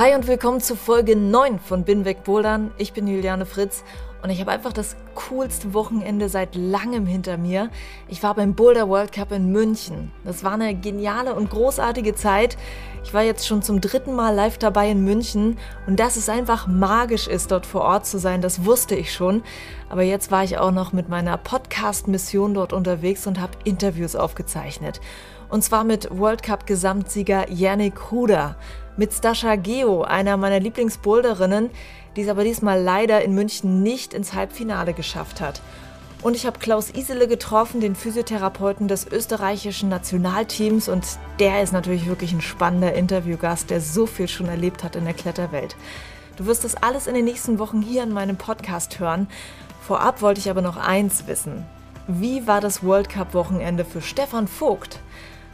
Hi und willkommen zu Folge 9 von Bin weg Bouldern. Ich bin Juliane Fritz und ich habe einfach das coolste Wochenende seit langem hinter mir. Ich war beim Boulder World Cup in München. Das war eine geniale und großartige Zeit. Ich war jetzt schon zum dritten Mal live dabei in München und dass es einfach magisch ist, dort vor Ort zu sein, das wusste ich schon. Aber jetzt war ich auch noch mit meiner Podcast-Mission dort unterwegs und habe Interviews aufgezeichnet. Und zwar mit World Cup Gesamtsieger Yannick Huder mit Stascha Geo, einer meiner Lieblingsboulderinnen, die es aber diesmal leider in München nicht ins Halbfinale geschafft hat. Und ich habe Klaus Isele getroffen, den Physiotherapeuten des österreichischen Nationalteams. Und der ist natürlich wirklich ein spannender Interviewgast, der so viel schon erlebt hat in der Kletterwelt. Du wirst das alles in den nächsten Wochen hier in meinem Podcast hören. Vorab wollte ich aber noch eins wissen. Wie war das World Cup Wochenende für Stefan Vogt?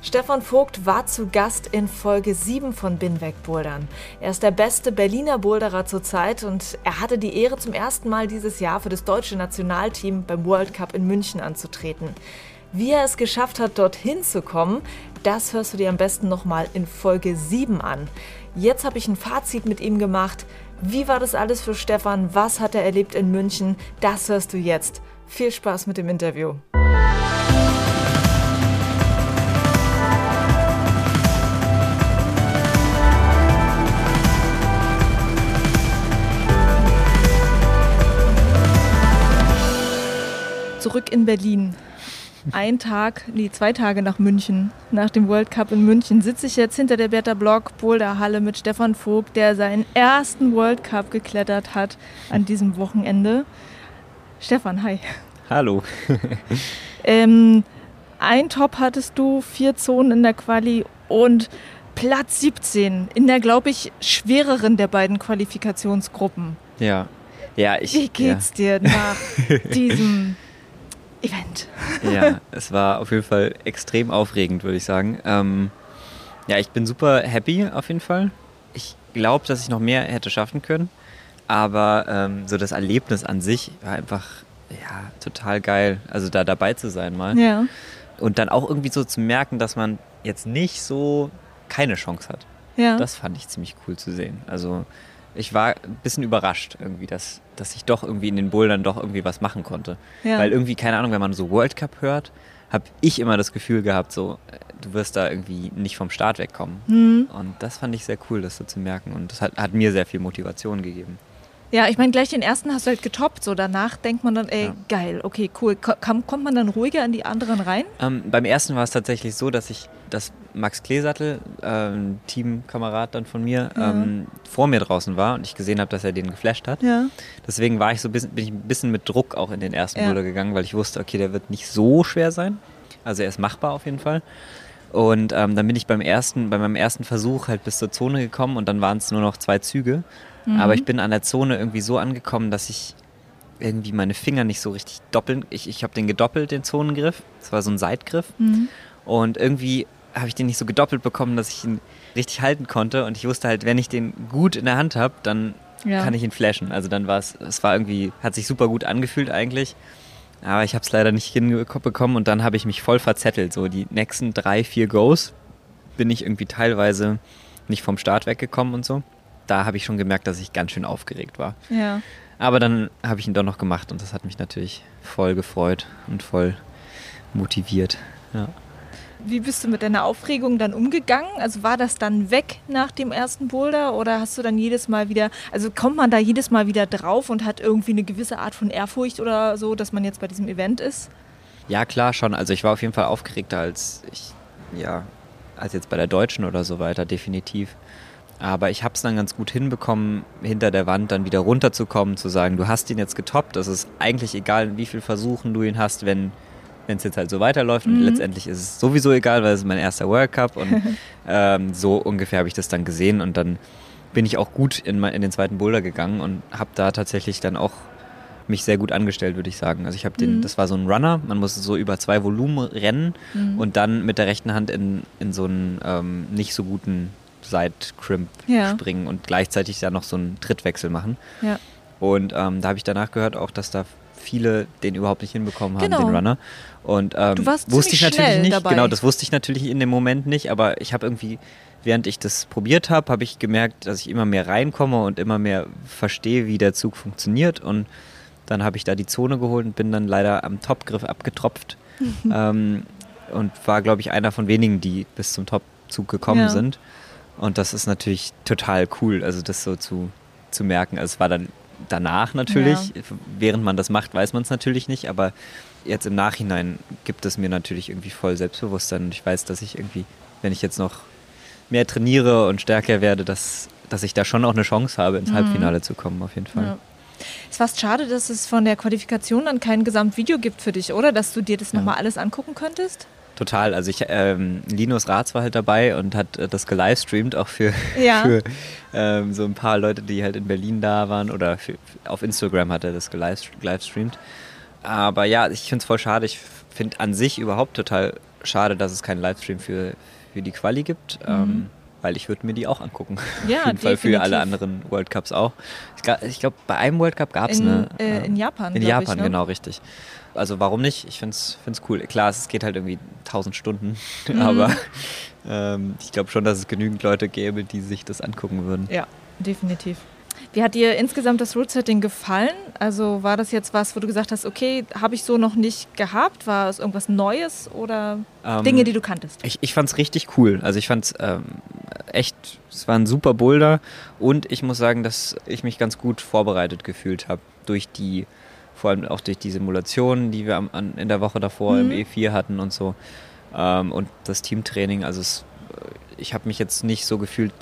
Stefan Vogt war zu Gast in Folge 7 von Binweg Bouldern. Er ist der beste Berliner Boulderer zurzeit und er hatte die Ehre, zum ersten Mal dieses Jahr für das deutsche Nationalteam beim World Cup in München anzutreten. Wie er es geschafft hat, dorthin zu kommen, das hörst du dir am besten nochmal in Folge 7 an. Jetzt habe ich ein Fazit mit ihm gemacht. Wie war das alles für Stefan? Was hat er erlebt in München? Das hörst du jetzt. Viel Spaß mit dem Interview. Zurück in Berlin. Ein Tag, nee, zwei Tage nach München, nach dem World Cup in München, sitze ich jetzt hinter der Bertha Block Boulderhalle mit Stefan Vogt, der seinen ersten World Cup geklettert hat an diesem Wochenende. Stefan, hi. Hallo. ähm, ein Top hattest du, vier Zonen in der Quali und Platz 17 in der, glaube ich, schwereren der beiden Qualifikationsgruppen. Ja. Ja, ich, Wie geht's ja. dir nach diesem Event. Ja, es war auf jeden Fall extrem aufregend, würde ich sagen. Ähm, ja, ich bin super happy auf jeden Fall. Ich glaube, dass ich noch mehr hätte schaffen können. Aber ähm, so das Erlebnis an sich war einfach ja, total geil. Also da dabei zu sein mal. Ja. Und dann auch irgendwie so zu merken, dass man jetzt nicht so keine Chance hat. Ja. Das fand ich ziemlich cool zu sehen. Also ich war ein bisschen überrascht irgendwie, dass, dass ich doch irgendwie in den Bouldern doch irgendwie was machen konnte. Ja. Weil irgendwie, keine Ahnung, wenn man so World Cup hört, habe ich immer das Gefühl gehabt, so, äh, du wirst da irgendwie nicht vom Start wegkommen. Mhm. Und das fand ich sehr cool, das so zu merken. Und das hat, hat mir sehr viel Motivation gegeben. Ja, ich meine, gleich den ersten hast du halt getoppt. So danach denkt man dann, ey, Ja. geil, okay, cool. Ko- Kommt, man dann ruhiger in die anderen rein? Ähm, beim ersten war es tatsächlich so, dass ich, dass Max Kleesattel, äh, ein Teamkamerad dann von mir, Ja. ähm, vor mir draußen war und ich gesehen habe, dass er den geflasht hat. Ja. Deswegen war ich so bisschen, bin ich ein bisschen mit Druck auch in den ersten Ja. Gegangen, weil ich wusste, okay, der wird nicht so schwer sein. Also er ist machbar auf jeden Fall. Und ähm, dann bin ich beim ersten, bei meinem ersten Versuch halt bis zur Zone gekommen und dann waren es nur noch zwei Züge. Mhm. Aber ich bin an der Zone irgendwie so angekommen, dass ich irgendwie meine Finger nicht so richtig doppeln. Ich, ich habe den gedoppelt, den Zonengriff. Das war so ein Seitgriff. Mhm. Und irgendwie habe ich den nicht so gedoppelt bekommen, dass ich ihn richtig halten konnte. Und ich wusste halt, wenn ich den gut in der Hand habe, dann Ja. kann ich ihn flashen. Also dann war es, es war irgendwie, hat sich super gut angefühlt eigentlich. Aber ich habe es leider nicht hinbekommen und dann habe ich mich voll verzettelt. So die nächsten drei, vier Goes bin ich irgendwie teilweise nicht vom Start weggekommen und so. Da habe ich schon gemerkt, dass ich ganz schön aufgeregt war. Ja. Aber dann habe ich ihn doch noch gemacht und das hat mich natürlich voll gefreut und voll motiviert. Ja. Wie bist du mit deiner Aufregung dann umgegangen? Also war das dann weg nach dem ersten Boulder oder hast du dann jedes Mal wieder, also kommt man da jedes Mal wieder drauf und hat irgendwie eine gewisse Art von Ehrfurcht oder so, dass man jetzt bei diesem Event ist? Ja, klar schon. Also ich war auf jeden Fall aufgeregter als ich, ja, als jetzt bei der Deutschen oder so weiter, definitiv. Aber ich habe es dann ganz gut hinbekommen, hinter der Wand dann wieder runterzukommen, zu sagen, du hast ihn jetzt getoppt. Das ist eigentlich egal, wie viel Versuchen du ihn hast, wenn wenn es jetzt halt so weiterläuft. Mhm. Und letztendlich ist es sowieso egal, weil es ist mein erster World Cup. Und ähm, so ungefähr habe ich das dann gesehen. Und dann bin ich auch gut in, in den zweiten Boulder gegangen und habe da tatsächlich dann auch mich sehr gut angestellt, würde ich sagen. Also ich habe den, mhm. das war so ein Runner, man musste so über zwei Volumen rennen mhm. und dann mit der rechten Hand in, in so einen ähm, nicht so guten Side-Crimp ja. springen und gleichzeitig da noch so einen Trittwechsel machen. Ja. Und ähm, da habe ich danach gehört auch, dass da viele den überhaupt nicht hinbekommen haben, genau. den Runner. Und ähm, wusste ich natürlich nicht. Dabei. Genau, das wusste ich natürlich in dem Moment nicht, aber ich habe irgendwie, während ich das probiert habe, habe ich gemerkt, dass ich immer mehr reinkomme und immer mehr verstehe, wie der Zug funktioniert. Und dann habe ich da die Zone geholt und bin dann leider am Topgriff abgetropft. ähm, und war, glaube ich, einer von wenigen, die bis zum Topzug gekommen ja. sind. Und das ist natürlich total cool, also das so zu, zu merken. Also es war dann danach natürlich, ja. während man das macht, weiß man es natürlich nicht, aber jetzt im Nachhinein gibt es mir natürlich irgendwie voll Selbstbewusstsein und ich weiß, dass ich irgendwie, wenn ich jetzt noch mehr trainiere und stärker werde, dass, dass ich da schon auch eine Chance habe, ins mhm. Halbfinale zu kommen, auf jeden Fall. Ja. Es ist fast schade, dass es von der Qualifikation dann kein Gesamtvideo gibt für dich, oder? Dass du dir das ja. nochmal alles angucken könntest? Total. Also ich, ähm, Linus Ratz war halt dabei und hat äh, das gelivestreamt, auch für, ja. für ähm, so ein paar Leute, die halt in Berlin da waren oder für, auf Instagram hat er das gelivestreamt. Aber ja, ich finde es voll schade. Ich finde an sich überhaupt total schade, dass es keinen Livestream für, für die Quali gibt. Mhm. Ähm, weil ich würde mir die auch angucken. Ja, Auf jeden Fall für alle anderen World Cups auch. Ich glaube, bei einem World Cup gab es eine. Äh, in Japan. In Japan, ich, ne? genau, richtig. Also warum nicht? Ich finde es cool. Klar, es geht halt irgendwie 1000 Stunden, mhm. aber ähm, ich glaube schon, dass es genügend Leute gäbe, die sich das angucken würden. Ja, definitiv. Wie hat dir insgesamt das Root-Setting gefallen? Also war das jetzt was, wo du gesagt hast, okay, habe ich so noch nicht gehabt? War es irgendwas Neues oder ähm, Dinge, die du kanntest? Ich, ich fand es richtig cool. Also ich fand es ähm, echt, es war ein super Boulder und ich muss sagen, dass ich mich ganz gut vorbereitet gefühlt habe durch die, vor allem auch durch die Simulationen, die wir am, an, in der Woche davor mhm. im E4 hatten und so. Ähm, und das Teamtraining, also es, ich habe mich jetzt nicht so gefühlt,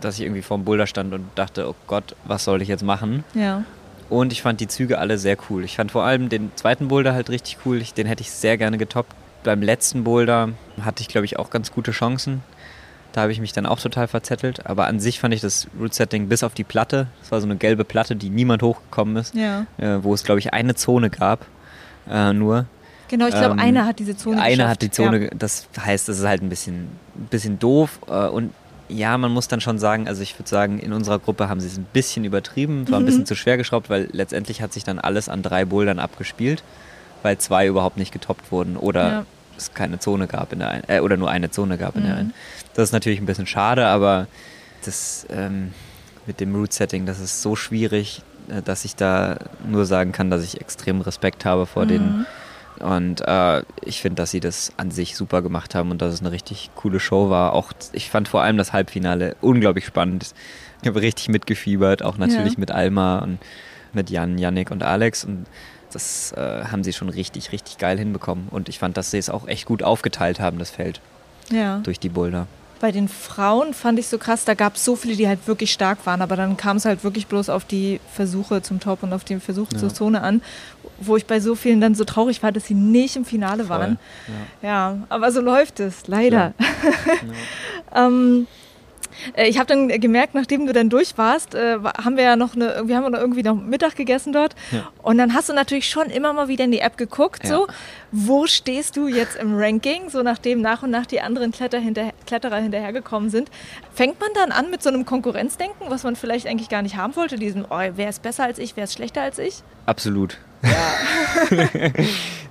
dass ich irgendwie vor dem Boulder stand und dachte, oh Gott, was soll ich jetzt machen? Ja. Und ich fand die Züge alle sehr cool. Ich fand vor allem den zweiten Boulder halt richtig cool. Ich, den hätte ich sehr gerne getoppt. Beim letzten Boulder hatte ich, glaube ich, auch ganz gute Chancen. Da habe ich mich dann auch total verzettelt. Aber an sich fand ich das Root-Setting bis auf die Platte, das war so eine gelbe Platte, die niemand hochgekommen ist, ja. äh, wo es, glaube ich, eine Zone gab. Äh, nur. Genau, ich glaube, ähm, einer hat diese Zone Einer geschafft. hat die Zone, ja. das heißt, das ist halt ein bisschen, bisschen doof. Äh, und ja, man muss dann schon sagen, also ich würde sagen, in unserer Gruppe haben sie es ein bisschen übertrieben, es war ein bisschen mhm. zu schwer geschraubt, weil letztendlich hat sich dann alles an drei Bouldern abgespielt, weil zwei überhaupt nicht getoppt wurden oder ja. Es keine Zone gab in der einen, äh, oder nur eine Zone gab in der mhm. einen. Das ist natürlich ein bisschen schade, aber das ähm, mit dem Root-Setting, das ist so schwierig, äh, dass ich da nur sagen kann, dass ich extrem Respekt habe vor mhm. den und äh, ich finde, dass sie das an sich super gemacht haben und dass es eine richtig coole Show war. Auch ich fand vor allem das Halbfinale unglaublich spannend. Ich habe richtig mitgefiebert, auch natürlich ja. mit Alma und mit Jan, Yannick und Alex. Und das äh, haben sie schon richtig, richtig geil hinbekommen. Und ich fand, dass sie es auch echt gut aufgeteilt haben, das Feld. Ja. Durch die Boulder bei den Frauen fand ich so krass, da gab es so viele, die halt wirklich stark waren, aber dann kam es halt wirklich bloß auf die Versuche zum Top und auf den Versuch ja. zur Zone an, wo ich bei so vielen dann so traurig war, dass sie nicht im Finale Voll. waren. Ja. ja. aber so läuft es, leider. Ja. ähm, äh, ich habe dann gemerkt, nachdem du dann durch warst, äh, haben wir ja noch eine, wir haben irgendwie noch Mittag gegessen dort. Ja. Und dann hast du natürlich schon immer mal wieder in die App geguckt, ja. so, wo stehst du jetzt im Ranking, so nachdem nach und nach die anderen Kletter hinter, Kletterer hinterhergekommen sind. Fängt man dann an mit so einem Konkurrenzdenken, was man vielleicht eigentlich gar nicht haben wollte, diesen, oh, wer ist besser als ich, wer ist schlechter als ich? Absolut. Ja.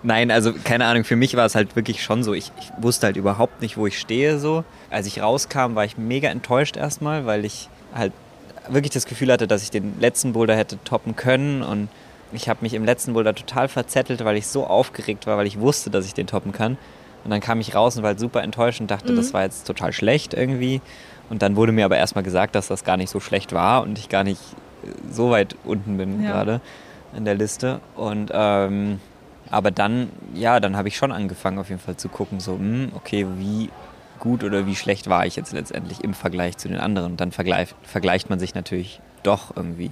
Nein, also keine Ahnung, für mich war es halt wirklich schon so. Ich, ich, wusste halt überhaupt nicht, wo ich stehe so. Als ich rauskam, war ich mega enttäuscht erstmal, weil ich halt wirklich das Gefühl hatte, dass ich den letzten Boulder hätte toppen können und ich habe mich im letzten Boulder total verzettelt, weil ich so aufgeregt war, weil ich wusste, dass ich den toppen kann. Und dann kam ich raus und war halt super enttäuscht und dachte, mhm. das war jetzt total schlecht irgendwie. Und dann wurde mir aber erstmal gesagt, dass das gar nicht so schlecht war und ich gar nicht so weit unten bin ja. gerade in der Liste. Und ähm, aber dann, ja, dann habe ich schon angefangen auf jeden Fall zu gucken, so, mh, hm, okay, wie, gut oder wie schlecht war ich jetzt letztendlich im Vergleich zu den anderen. Und dann vergleicht, vergleicht man sich natürlich doch irgendwie.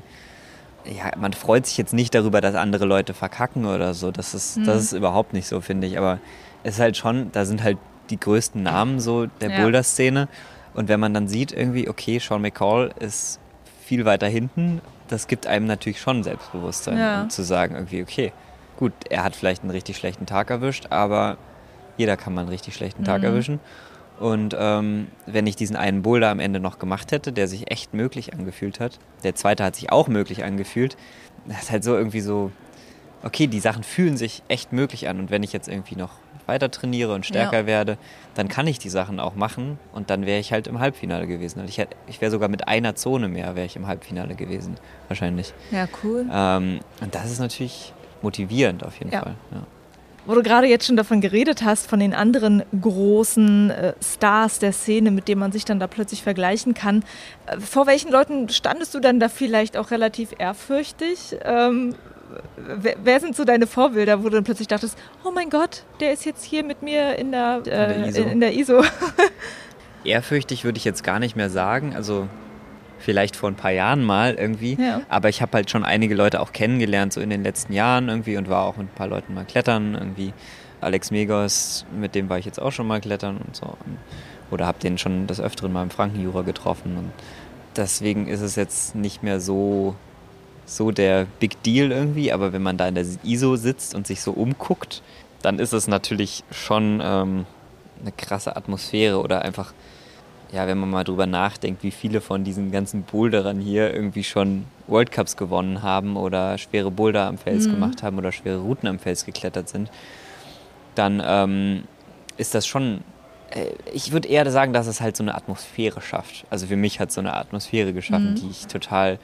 Ja, man freut sich jetzt nicht darüber, dass andere Leute verkacken oder so. Das ist, mhm. das ist überhaupt nicht so, finde ich. Aber es ist halt schon, da sind halt die größten Namen so der ja. Boulder-Szene. Und wenn man dann sieht, irgendwie, okay, Sean McCall ist viel weiter hinten, das gibt einem natürlich schon Selbstbewusstsein, ja. um zu sagen, irgendwie, okay, gut, er hat vielleicht einen richtig schlechten Tag erwischt, aber jeder kann mal einen richtig schlechten Tag mhm. erwischen. Und ähm, wenn ich diesen einen Boulder am Ende noch gemacht hätte, der sich echt möglich angefühlt hat, der zweite hat sich auch möglich angefühlt, das ist halt so irgendwie so, okay, die Sachen fühlen sich echt möglich an. Und wenn ich jetzt irgendwie noch weiter trainiere und stärker ja. werde, dann kann ich die Sachen auch machen und dann wäre ich halt im Halbfinale gewesen. Also ich, ich wäre sogar mit einer Zone mehr, wäre ich im Halbfinale gewesen, wahrscheinlich. Ja, cool. Ähm, und das ist natürlich motivierend auf jeden ja. Fall. Ja. Wo du gerade jetzt schon davon geredet hast, von den anderen großen äh, Stars der Szene, mit denen man sich dann da plötzlich vergleichen kann. Äh, vor welchen Leuten standest du dann da vielleicht auch relativ ehrfürchtig? Ähm, wer, wer, sind so deine Vorbilder, wo du dann plötzlich dachtest, oh mein Gott, der ist jetzt hier mit mir in der, äh, in der ISO? In der ISO. ehrfürchtig würde ich jetzt gar nicht mehr sagen. Also vielleicht vor ein paar Jahren mal irgendwie. Ja. Aber ich habe halt schon einige Leute auch kennengelernt, so in den letzten Jahren irgendwie und war auch mit ein paar Leuten mal klettern. Irgendwie Alex Megos, mit dem war ich jetzt auch schon mal klettern und so. Oder habe den schon des Öfteren mal im Frankenjura getroffen. Und deswegen ist es jetzt nicht mehr so, so der Big Deal irgendwie. Aber wenn man da in der ISO sitzt und sich so umguckt, dann ist es natürlich schon ähm, eine krasse Atmosphäre oder einfach ja, wenn man mal drüber nachdenkt, wie viele von diesen ganzen Boulderern hier irgendwie schon World Cups gewonnen haben oder schwere Boulder am Fels mhm. gemacht haben oder schwere Routen am Fels geklettert sind, dann ähm, ist das schon, äh, ich würde eher sagen, dass es halt so eine Atmosphäre schafft. Also für mich hat es so eine Atmosphäre geschaffen, mhm. die ich total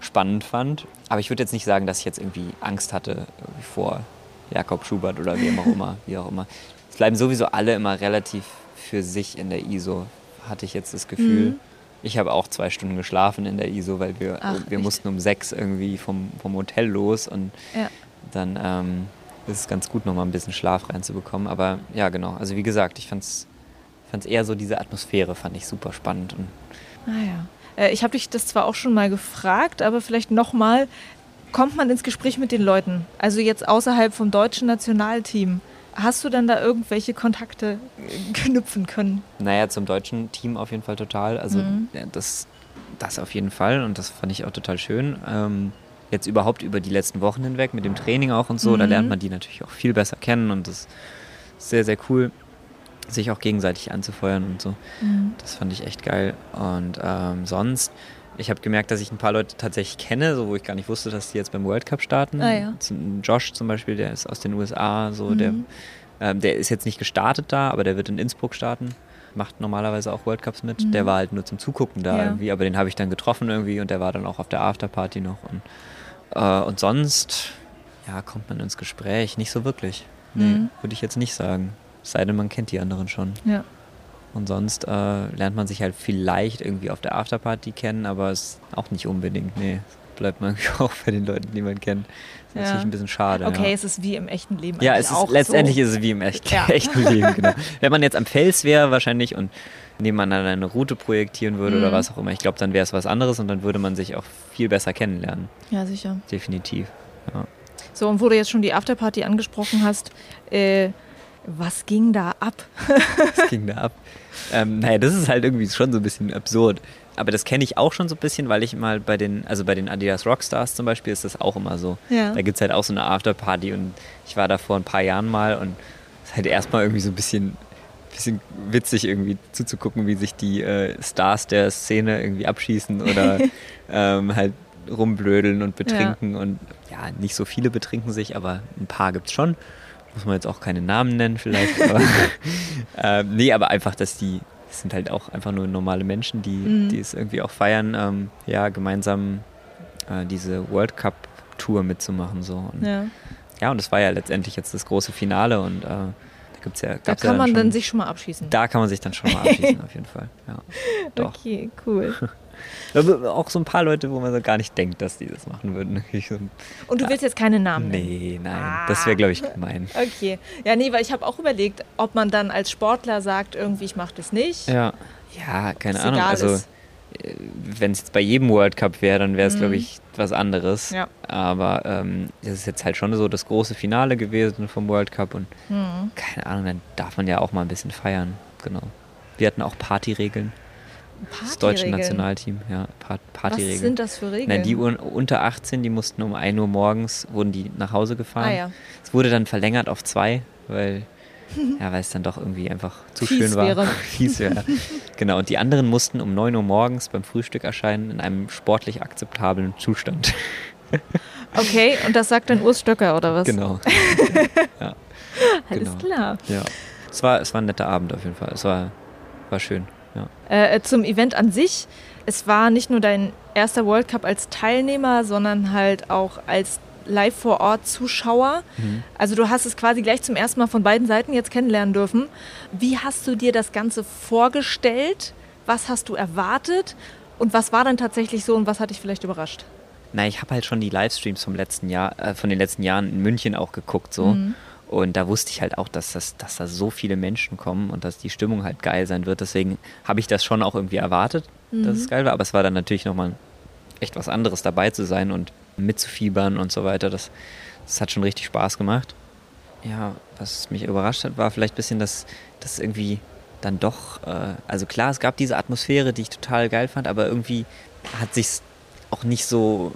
spannend fand. Aber ich würde jetzt nicht sagen, dass ich jetzt irgendwie Angst hatte vor Jakob Schubert oder wie auch immer. Wie auch immer. Es bleiben sowieso alle immer relativ für sich in der ISO hatte ich jetzt das Gefühl. Mhm. Ich habe auch zwei Stunden geschlafen in der ISO, weil wir, Ach, wir mussten um sechs irgendwie vom, vom Hotel los und ja. dann ähm, ist es ganz gut, nochmal ein bisschen Schlaf reinzubekommen. Aber ja, genau. Also wie gesagt, ich fand es eher so diese Atmosphäre, fand ich super spannend. Und ah ja. Äh, ich habe dich das zwar auch schon mal gefragt, aber vielleicht nochmal, kommt man ins Gespräch mit den Leuten? Also jetzt außerhalb vom deutschen Nationalteam? Hast du dann da irgendwelche Kontakte knüpfen können? Naja, zum deutschen Team auf jeden Fall total. Also mhm. das, das auf jeden Fall und das fand ich auch total schön. Ähm, jetzt überhaupt über die letzten Wochen hinweg mit dem Training auch und so, mhm. da lernt man die natürlich auch viel besser kennen und das ist sehr, sehr cool, sich auch gegenseitig anzufeuern und so. Mhm. Das fand ich echt geil. Und ähm, sonst ich habe gemerkt, dass ich ein paar Leute tatsächlich kenne, so wo ich gar nicht wusste, dass die jetzt beim World Cup starten. Ah, ja. Josh zum Beispiel, der ist aus den USA, so mhm. der, ähm, der ist jetzt nicht gestartet da, aber der wird in Innsbruck starten. Macht normalerweise auch World Cups mit. Mhm. Der war halt nur zum Zugucken da ja. irgendwie, aber den habe ich dann getroffen irgendwie und der war dann auch auf der Afterparty noch. Und, äh, und sonst, ja, kommt man ins Gespräch. Nicht so wirklich. Nee, mhm. würde ich jetzt nicht sagen. Es sei denn, man kennt die anderen schon. Ja. Und sonst äh, lernt man sich halt vielleicht irgendwie auf der Afterparty kennen, aber es ist auch nicht unbedingt. Nee, bleibt man auch bei den Leuten, die man kennt. Das ist ja. natürlich ein bisschen schade. Okay, ja. es ist wie im echten Leben. Ja, es ist, letztendlich so. ist es wie im echt, ja. echten Leben, genau. Wenn man jetzt am Fels wäre wahrscheinlich und nebeneinander eine Route projektieren würde mhm. oder was auch immer, ich glaube, dann wäre es was anderes und dann würde man sich auch viel besser kennenlernen. Ja, sicher. Definitiv. Ja. So, und wo du jetzt schon die Afterparty angesprochen hast, äh, was ging da ab? was ging da ab? Ähm, naja, das ist halt irgendwie schon so ein bisschen absurd. Aber das kenne ich auch schon so ein bisschen, weil ich mal bei den, also bei den Adidas Rockstars zum Beispiel ist das auch immer so. Ja. Da gibt es halt auch so eine Afterparty und ich war da vor ein paar Jahren mal und es ist halt erstmal irgendwie so ein bisschen, bisschen witzig irgendwie zuzugucken, wie sich die äh, Stars der Szene irgendwie abschießen oder ähm, halt rumblödeln und betrinken ja. und ja, nicht so viele betrinken sich, aber ein paar gibt es schon muss man jetzt auch keine Namen nennen vielleicht. Aber, ähm, nee, aber einfach, dass die, das sind halt auch einfach nur normale Menschen, die, mhm. die es irgendwie auch feiern, ähm, ja, gemeinsam äh, diese World Cup Tour mitzumachen. So. Und, ja. ja, und das war ja letztendlich jetzt das große Finale und äh, gibt's ja. Da kann ja man schon, dann sich schon mal abschießen. Da kann man sich dann schon mal abschießen, auf jeden Fall. Ja, doch. Okay, cool. Auch so ein paar Leute, wo man so gar nicht denkt, dass die das machen würden. Und du willst jetzt keine Namen nennen? Nee, nein. Ah. Das wäre, glaube ich, gemein. Okay. Ja, nee, weil ich habe auch überlegt, ob man dann als Sportler sagt, irgendwie, ich mache das nicht. Ja. Ja, keine Ahnung. Also. Äh, wenn es jetzt bei jedem World Cup wäre, dann wäre es, mhm. glaube ich, was anderes. Ja. Aber ähm, es ist jetzt halt schon so das große Finale gewesen vom World Cup und mhm. keine Ahnung, dann darf man ja auch mal ein bisschen feiern. Genau. Wir hatten auch Partyregeln. Das deutsche Nationalteam, ja, Partyregeln. Was sind das für Regeln? Nein, die unter 18, die mussten um 1 Uhr morgens, wurden die nach Hause gefahren. Ah, ja. Es wurde dann verlängert auf zwei, weil ja, weil es dann doch irgendwie einfach zu Fies schön war. Wäre. Fies wäre. Genau, und die anderen mussten um 9 Uhr morgens beim Frühstück erscheinen in einem sportlich akzeptablen Zustand. Okay, und das sagt dann Urs Stöcker, oder was? Genau. Ja. Alles genau. klar. Ja. Es war, es war ein netter Abend auf jeden Fall. Es war, war schön. Ja. Äh, zum Event an sich. Es war nicht nur dein erster World Cup als Teilnehmer, sondern halt auch als live vor Ort Zuschauer. Mhm. Also du hast es quasi gleich zum ersten Mal von beiden Seiten jetzt kennenlernen dürfen. Wie hast du dir das Ganze vorgestellt? Was hast du erwartet? Und was war dann tatsächlich so und was hat dich vielleicht überrascht? Na, ich habe halt schon die Livestreams vom letzten Jahr, äh, von den letzten Jahren in München auch geguckt so. Mhm. Und da wusste ich halt auch, dass, das, dass da so viele Menschen kommen und dass die Stimmung halt geil sein wird. Deswegen habe ich das schon auch irgendwie erwartet, mhm. dass es geil war. Aber es war dann natürlich nochmal echt was anderes dabei zu sein und mitzufiebern und so weiter. Das, das hat schon richtig Spaß gemacht. Ja, was mich überrascht hat, war vielleicht ein bisschen, dass das irgendwie dann doch, äh, also klar, es gab diese Atmosphäre, die ich total geil fand, aber irgendwie hat sich auch nicht so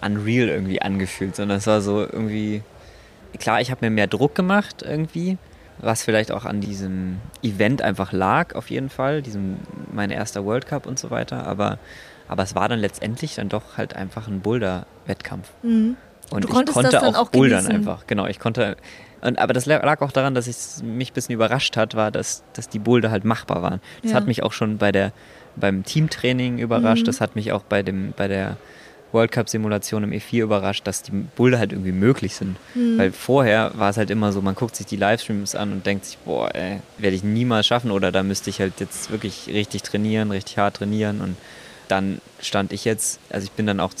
unreal irgendwie angefühlt, sondern es war so irgendwie, klar, ich habe mir mehr Druck gemacht irgendwie, was vielleicht auch an diesem Event einfach lag, auf jeden Fall, diesem mein erster World Cup und so weiter, aber aber es war dann letztendlich dann doch halt einfach ein Boulder-Wettkampf. Mhm. Und ich konnte auch, auch bouldern einfach. Genau, ich konnte. Und, aber das lag auch daran, dass es mich ein bisschen überrascht hat, war, dass, dass die Boulder halt machbar waren. Das ja. hat mich auch schon bei der, beim Teamtraining überrascht. Mhm. Das hat mich auch bei, dem, bei der World Cup-Simulation im E4 überrascht, dass die Boulder halt irgendwie möglich sind. Mhm. Weil vorher war es halt immer so, man guckt sich die Livestreams an und denkt sich, boah, ey, werde ich niemals schaffen oder da müsste ich halt jetzt wirklich richtig trainieren, richtig hart trainieren und dann stand ich jetzt, also ich bin dann auch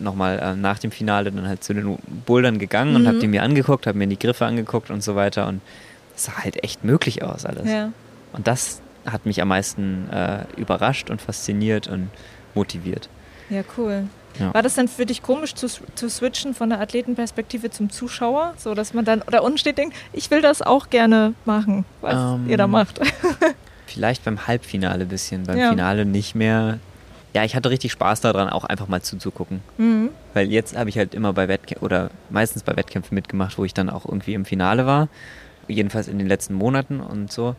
nochmal äh, nach dem Finale dann halt zu den Bouldern gegangen mhm. und habe die mir angeguckt, habe mir die Griffe angeguckt und so weiter und es sah halt echt möglich aus alles. Ja. Und das hat mich am meisten äh, überrascht und fasziniert und motiviert. Ja, cool. Ja. War das dann für dich komisch zu, zu switchen von der Athletenperspektive zum Zuschauer, so dass man dann da unten steht denkt, ich will das auch gerne machen, was ähm, ihr da macht? vielleicht beim Halbfinale ein bisschen, beim ja. Finale nicht mehr ja, ich hatte richtig Spaß daran, auch einfach mal zuzugucken. Mhm. Weil jetzt habe ich halt immer bei Wettkämpfen oder meistens bei Wettkämpfen mitgemacht, wo ich dann auch irgendwie im Finale war. Jedenfalls in den letzten Monaten und so.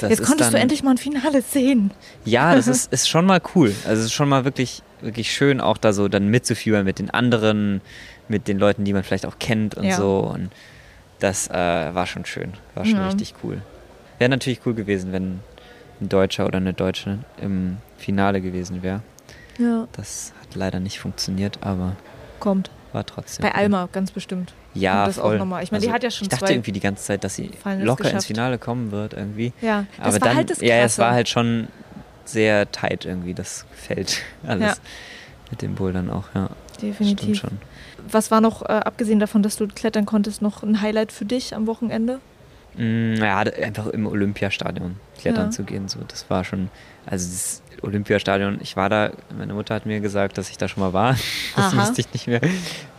Das jetzt konntest dann, du endlich mal ein Finale sehen. Ja, das ist, ist schon mal cool. Also es ist schon mal wirklich, wirklich schön, auch da so dann mitzuführen mit den anderen, mit den Leuten, die man vielleicht auch kennt und ja. so. Und das äh, war schon schön. War schon ja. richtig cool. Wäre natürlich cool gewesen, wenn ein Deutscher oder eine Deutsche im Finale gewesen wäre. Ja. Das hat leider nicht funktioniert, aber kommt. War trotzdem. Bei Alma ganz bestimmt. Ja, das voll. auch nochmal. Ich meine, also, die hat ja schon Ich dachte irgendwie die ganze Zeit, dass sie locker geschafft. ins Finale kommen wird irgendwie. Ja, das aber war dann, halt das Krasse. Ja, es war halt schon sehr tight irgendwie das Feld alles ja. mit dem Bouldern auch. Ja, definitiv. Schon. Was war noch äh, abgesehen davon, dass du klettern konntest, noch ein Highlight für dich am Wochenende? Mm, ja, einfach im Olympiastadion klettern ja. zu gehen. So, das war schon, also das Olympiastadion, ich war da, meine Mutter hat mir gesagt, dass ich da schon mal war. Das Aha. wusste ich nicht mehr.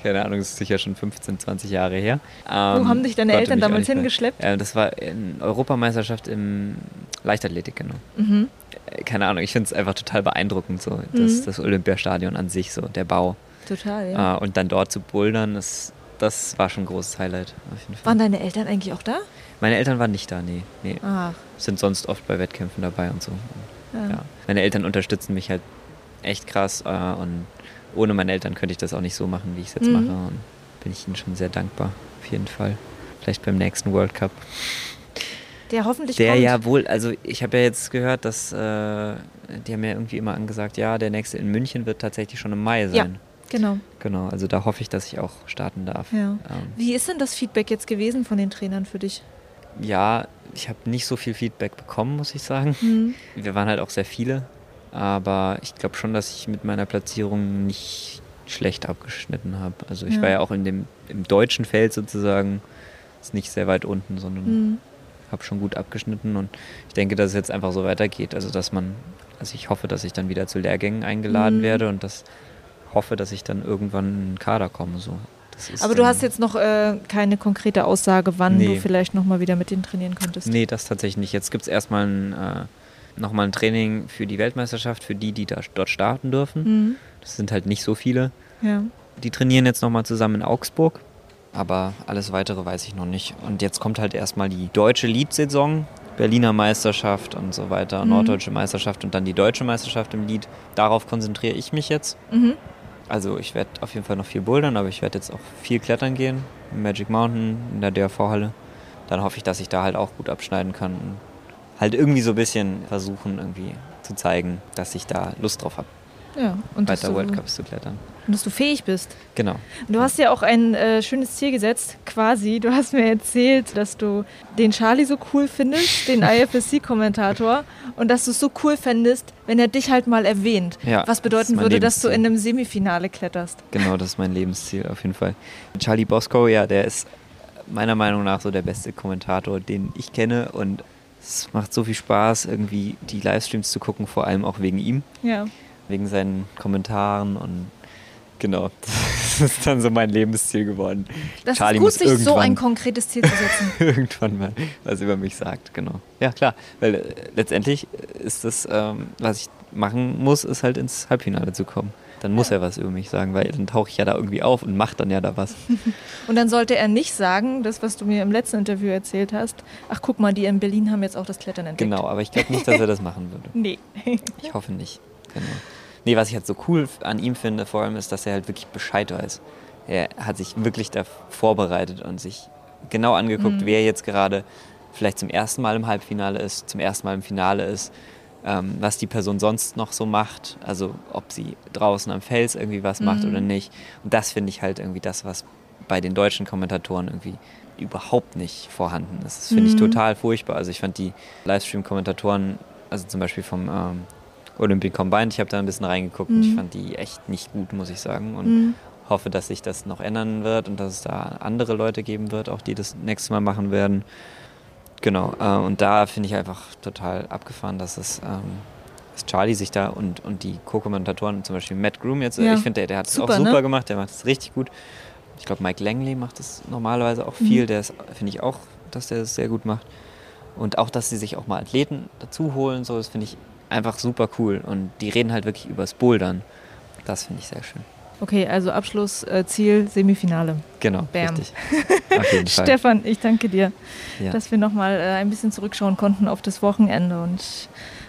Keine Ahnung, das ist sicher schon 15, 20 Jahre her. Ähm, Wo haben dich deine Eltern damals hingeschleppt? Äh, das war in Europameisterschaft im Leichtathletik, genau. Mhm. Äh, keine Ahnung, ich finde es einfach total beeindruckend, so das, mhm. das Olympiastadion an sich, so der Bau. Total, ja. Äh, und dann dort zu bouldern, das, das war schon ein großes Highlight. Waren deine Eltern eigentlich auch da? Meine Eltern waren nicht da, nee. nee. Ach. Sind sonst oft bei Wettkämpfen dabei und so. Ja. ja. Meine Eltern unterstützen mich halt echt krass äh, und ohne meine Eltern könnte ich das auch nicht so machen, wie ich es jetzt mhm. mache. Und bin ich ihnen schon sehr dankbar, auf jeden Fall. Vielleicht beim nächsten World Cup. Der hoffentlich Der kommt. ja wohl, also ich habe ja jetzt gehört, dass äh, die haben ja irgendwie immer angesagt, ja, der nächste in München wird tatsächlich schon im Mai sein. Ja, genau. Genau, also da hoffe ich, dass ich auch starten darf. Ja. Ähm. Wie ist denn das Feedback jetzt gewesen von den Trainern für dich? Ja, ich habe nicht so viel Feedback bekommen, muss ich sagen. Mhm. Wir waren halt auch sehr viele Aber ich glaube schon, dass ich mit meiner Platzierung nicht schlecht abgeschnitten habe. Also ich Ja. war ja auch in dem im deutschen Feld sozusagen, ist nicht sehr weit unten, sondern Mhm. habe schon gut abgeschnitten und ich denke, dass es jetzt einfach so weitergeht. Also dass man, also ich hoffe, dass ich dann wieder zu Lehrgängen eingeladen Mhm. werde und das hoffe, dass ich dann irgendwann in den Kader komme. So. Aber du hast jetzt noch äh, keine konkrete Aussage, wann du Nee. vielleicht nochmal wieder mit denen trainieren könntest. Nee, das tatsächlich nicht. Jetzt gibt es erstmal ein, äh, nochmal ein Training für die Weltmeisterschaft, für die, die da, dort starten dürfen. Mhm. Das sind halt nicht so viele. Ja. Die trainieren jetzt nochmal zusammen in Augsburg. Aber alles weitere weiß ich noch nicht. Und jetzt kommt halt erstmal die deutsche Lead-Saison, Berliner Meisterschaft und so weiter, Mhm. Norddeutsche Meisterschaft und dann die deutsche Meisterschaft im Lead. Darauf konzentriere ich mich jetzt. Mhm. Also ich werde auf jeden Fall noch viel bouldern, aber ich werde jetzt auch viel klettern gehen. Magic Mountain, in der DRV-Halle. Dann hoffe ich, dass ich da halt auch gut abschneiden kann. Und halt irgendwie so ein bisschen versuchen, irgendwie zu zeigen, dass ich da Lust drauf habe, ja. Weiter du, World Cups zu klettern. und dass du fähig bist. Genau. Und Du hast ja auch ein äh, schönes Ziel gesetzt, quasi. Du hast mir erzählt, dass du den Charlie so cool findest, den IFSC-Kommentator, und dass du es so cool fändest, wenn er dich halt mal erwähnt. Ja, Was das bedeuten mein würde, dass du in einem Semifinale kletterst. Genau, das ist mein Lebensziel auf jeden Fall. Charlie Bosco, ja, der ist meiner Meinung nach so der beste Kommentator, den ich kenne und es macht so viel Spaß, irgendwie die Livestreams zu gucken, vor allem auch wegen ihm, Ja. Wegen seinen Kommentaren und genau, das ist dann so mein Lebensziel geworden. Das Charlie ist gut, sich so ein konkretes Ziel zu setzen. irgendwann mal was über mich sagt, genau. Ja, klar, weil äh, letztendlich ist das, ähm, was ich machen muss, ist halt ins Halbfinale zu kommen. Dann muss er was über mich sagen, weil dann tauche ich ja da irgendwie auf und mache dann ja da was. Und dann sollte er nicht sagen, das, was du mir im letzten Interview erzählt hast, ach guck mal, die in Berlin haben jetzt auch das Klettern entdeckt. Genau, aber ich glaube nicht, dass er das machen würde. Nee. Ich hoffe nicht. Genau. Nee, was ich halt so cool an ihm finde, vor allem ist, dass er halt wirklich Bescheid weiß. Er hat sich wirklich da vorbereitet und sich genau angeguckt, Mhm. wer jetzt gerade vielleicht zum ersten Mal im Halbfinale ist, zum ersten Mal im Finale ist, ähm, was die Person sonst noch so macht, also ob sie draußen am Fels irgendwie was macht Mhm. oder nicht. Und das finde ich halt irgendwie das, was bei den deutschen Kommentatoren irgendwie überhaupt nicht vorhanden ist. Das finde ich Mhm. total furchtbar. Also ich fand die Livestream-Kommentatoren, also zum Beispiel vom ähm, Olympic Combined, ich habe da ein bisschen reingeguckt und ich Mhm. fand die echt nicht gut, muss ich sagen. Und Mhm. hoffe, dass sich das noch ändern wird und dass es da andere Leute geben wird, auch die das nächste Mal machen werden. Genau, äh, und da finde ich einfach total abgefahren, dass es ähm, dass Charlie sich da und, und die Co-Kommentatoren, zum Beispiel Matt Groom jetzt, äh, Ja. ich finde, der, der hat es auch Super, ne? gemacht, der macht es richtig gut. Ich glaube, Mike Langley macht es normalerweise auch viel, Mhm. der finde ich auch, dass der es sehr gut macht. Und auch, dass sie sich auch mal Athleten dazu holen, so, das finde ich einfach super cool. Und die reden halt wirklich übers Bouldern. Das finde ich sehr schön. Okay, also Abschlussziel Semifinale. Genau, Bam. richtig. Auf jeden Fall. Stefan, ich danke dir, Ja. dass wir nochmal äh, ein bisschen zurückschauen konnten auf das Wochenende und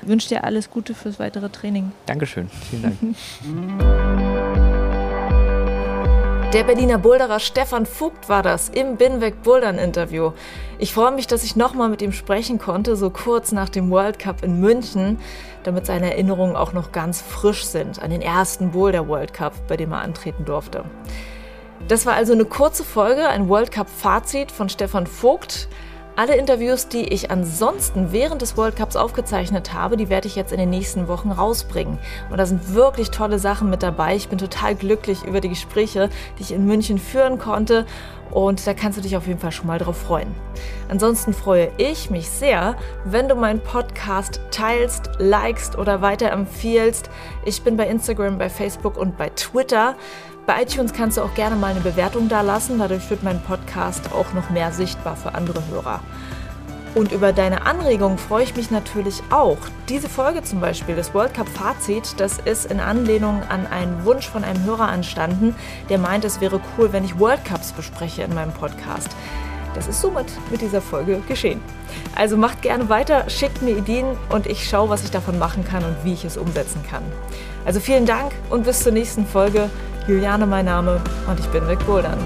wünsche dir alles Gute fürs weitere Training. Dankeschön. Vielen Dank. Der Berliner Boulderer Stefan Vogt war das im Binweg Bouldern Interview. Ich freue mich, dass ich nochmal mit ihm sprechen konnte, so kurz nach dem World Cup in München, damit seine Erinnerungen auch noch ganz frisch sind an den ersten Boulder World Cup, bei dem er antreten durfte. Das war also eine kurze Folge, ein World Cup Fazit von Stefan Vogt. Alle Interviews, die ich ansonsten während des World Cups aufgezeichnet habe, die werde ich jetzt in den nächsten Wochen rausbringen. Und da sind wirklich tolle Sachen mit dabei. Ich bin total glücklich über die Gespräche, die ich in München führen konnte. Und da kannst du dich auf jeden Fall schon mal drauf freuen. Ansonsten freue ich mich sehr, wenn du meinen Podcast teilst, likest oder weiterempfiehlst. Ich bin bei Instagram, bei Facebook und bei Twitter. Bei iTunes kannst du auch gerne mal eine Bewertung da lassen. Dadurch wird mein Podcast auch noch mehr sichtbar für andere Hörer. Und über deine Anregungen freue ich mich natürlich auch. Diese Folge zum Beispiel, das World Cup Fazit, das ist in Anlehnung an einen Wunsch von einem Hörer entstanden, der meint, es wäre cool, wenn ich World Cups bespreche in meinem Podcast. Das ist somit mit dieser Folge geschehen. Also macht gerne weiter, schickt mir Ideen und ich schaue, was ich davon machen kann und wie ich es umsetzen kann. Also vielen Dank und bis zur nächsten Folge. Juliane mein Name und ich bin wegbouldern.